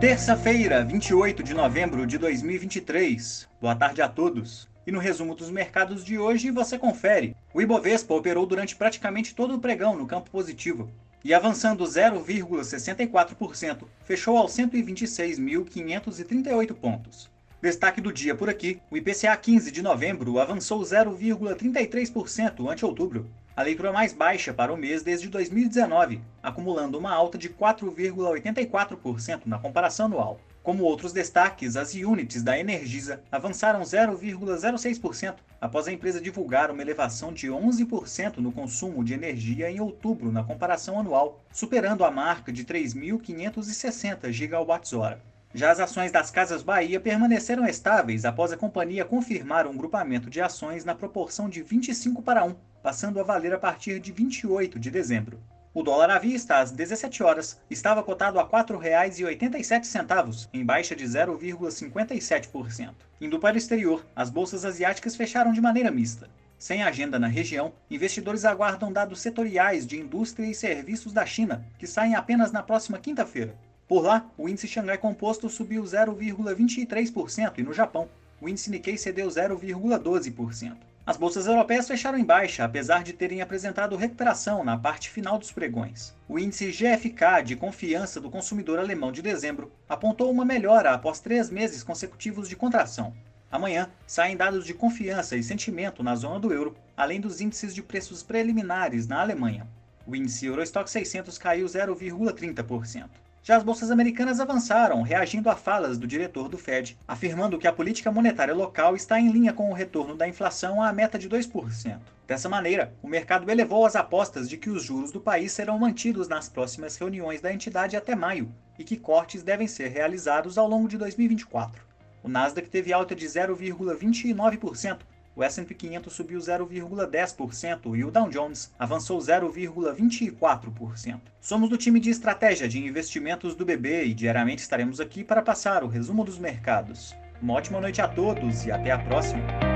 Terça-feira, 28 de novembro de 2023. Boa tarde a todos. E no resumo dos mercados de hoje você confere. O Ibovespa operou durante praticamente todo o pregão no campo positivo e avançando 0,64%, fechou aos 126.538 pontos. Destaque do dia por aqui: o IPCA 15 de novembro avançou 0,33% ante outubro, a leitura mais baixa para o mês desde 2019, acumulando uma alta de 4,84% na comparação anual. Como outros destaques, as units da Energisa avançaram 0,06% após a empresa divulgar uma elevação de 11% no consumo de energia em outubro na comparação anual, superando a marca de 3.560 gigawatts-hora. Já as ações das Casas Bahia permaneceram estáveis após a companhia confirmar um grupamento de ações na proporção de 25 para 1, passando a valer a partir de 28 de dezembro. O dólar à vista, às 17 horas, estava cotado a R$ 4,87, em baixa de 0,57%. Indo para o exterior, as bolsas asiáticas fecharam de maneira mista. Sem agenda na região, investidores aguardam dados setoriais de indústria e serviços da China, que saem apenas na próxima quinta-feira. Por lá, o índice Xangai Composto subiu 0,23% e no Japão, o índice Nikkei cedeu 0,12%. As bolsas europeias fecharam em baixa, apesar de terem apresentado recuperação na parte final dos pregões. O índice GFK de confiança do consumidor alemão de dezembro apontou uma melhora após três meses consecutivos de contração. Amanhã saem dados de confiança e sentimento na zona do euro, além dos índices de preços preliminares na Alemanha. O índice Eurostock 600 caiu 0,30%. Já as bolsas americanas avançaram, reagindo a falas do diretor do Fed, afirmando que a política monetária local está em linha com o retorno da inflação à meta de 2%. Dessa maneira, o mercado elevou as apostas de que os juros do país serão mantidos nas próximas reuniões da entidade até maio e que cortes devem ser realizados ao longo de 2024. O Nasdaq teve alta de 0,29%, o S&P 500 subiu 0,10% e o Dow Jones avançou 0,24%. Somos do time de estratégia de investimentos do BB e diariamente estaremos aqui para passar o resumo dos mercados. Uma ótima noite a todos e até a próxima!